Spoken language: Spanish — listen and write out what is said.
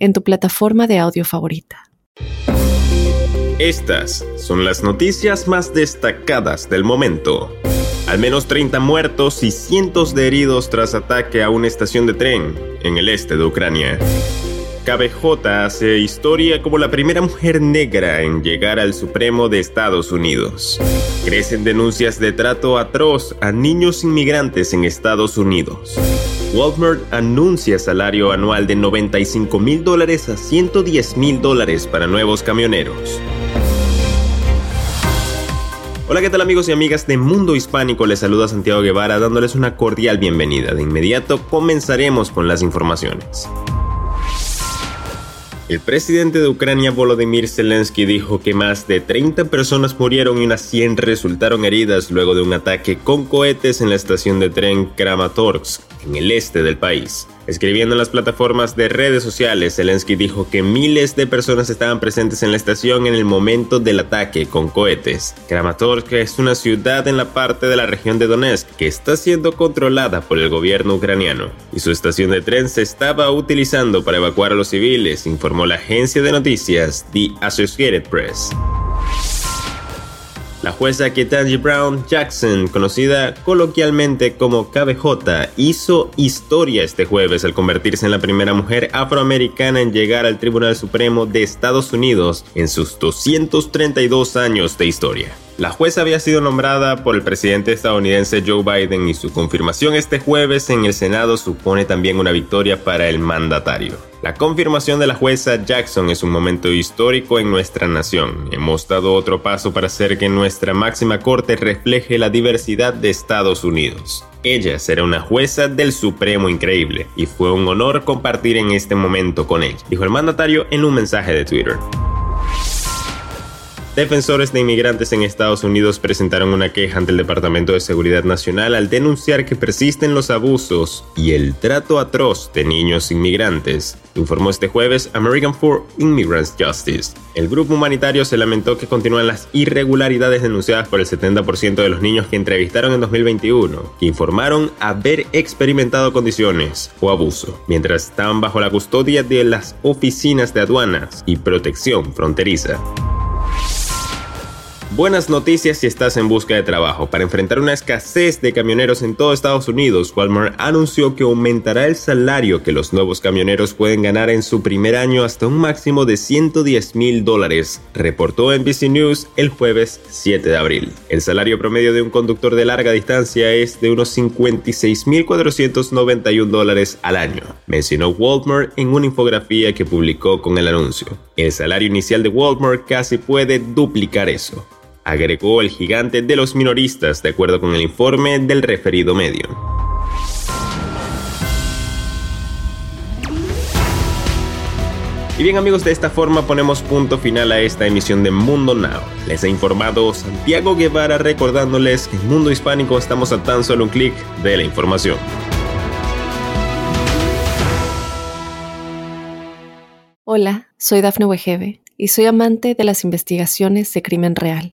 en tu plataforma de audio favorita. Estas son las noticias más destacadas del momento. Al menos 30 muertos y cientos de heridos tras ataque a una estación de tren en el este de Ucrania. KBJ hace historia como la primera mujer negra en llegar al Supremo de Estados Unidos. Crecen denuncias de trato atroz a niños inmigrantes en Estados Unidos. Walmart anuncia salario anual de 95 mil dólares a 110 mil dólares para nuevos camioneros. Hola, ¿qué tal amigos y amigas de Mundo Hispánico? Les saluda Santiago Guevara dándoles una cordial bienvenida. De inmediato comenzaremos con las informaciones. El presidente de Ucrania Volodymyr Zelensky dijo que más de 30 personas murieron y unas 100 resultaron heridas luego de un ataque con cohetes en la estación de tren Kramatorsk, en el este del país. Escribiendo en las plataformas de redes sociales, Zelensky dijo que miles de personas estaban presentes en la estación en el momento del ataque con cohetes. Kramatorsk es una ciudad en la parte de la región de Donetsk que está siendo controlada por el gobierno ucraniano y su estación de tren se estaba utilizando para evacuar a los civiles, informó la agencia de noticias The Associated Press. La jueza Ketanji Brown Jackson, conocida coloquialmente como KBJ, hizo historia este jueves al convertirse en la primera mujer afroamericana en llegar al Tribunal Supremo de Estados Unidos en sus 232 años de historia. La jueza había sido nombrada por el presidente estadounidense Joe Biden y su confirmación este jueves en el Senado supone también una victoria para el mandatario. La confirmación de la jueza Jackson es un momento histórico en nuestra nación. Hemos dado otro paso para hacer que nuestra máxima corte refleje la diversidad de Estados Unidos. Ella será una jueza del Supremo increíble y fue un honor compartir en este momento con ella, dijo el mandatario en un mensaje de Twitter. Defensores de inmigrantes en Estados Unidos presentaron una queja ante el Departamento de Seguridad Nacional al denunciar que persisten los abusos y el trato atroz de niños inmigrantes, informó este jueves American for Immigrants Justice. El grupo humanitario se lamentó que continúan las irregularidades denunciadas por el 70% de los niños que entrevistaron en 2021, que informaron haber experimentado condiciones o abuso, mientras estaban bajo la custodia de las oficinas de aduanas y protección fronteriza. Buenas noticias si estás en busca de trabajo. Para enfrentar una escasez de camioneros en todo Estados Unidos, Walmart anunció que aumentará el salario que los nuevos camioneros pueden ganar en su primer año hasta un máximo de 110 mil dólares, reportó NBC News el jueves 7 de abril. El salario promedio de un conductor de larga distancia es de unos 56.491 dólares al año, mencionó Walmart en una infografía que publicó con el anuncio. El salario inicial de Walmart casi puede duplicar eso agregó el gigante de los minoristas, de acuerdo con el informe del referido medio. Y bien amigos, de esta forma ponemos punto final a esta emisión de Mundo Now. Les ha informado Santiago Guevara recordándoles que en Mundo Hispánico estamos a tan solo un clic de la información. Hola, soy Dafne Wegebe y soy amante de las investigaciones de crimen real.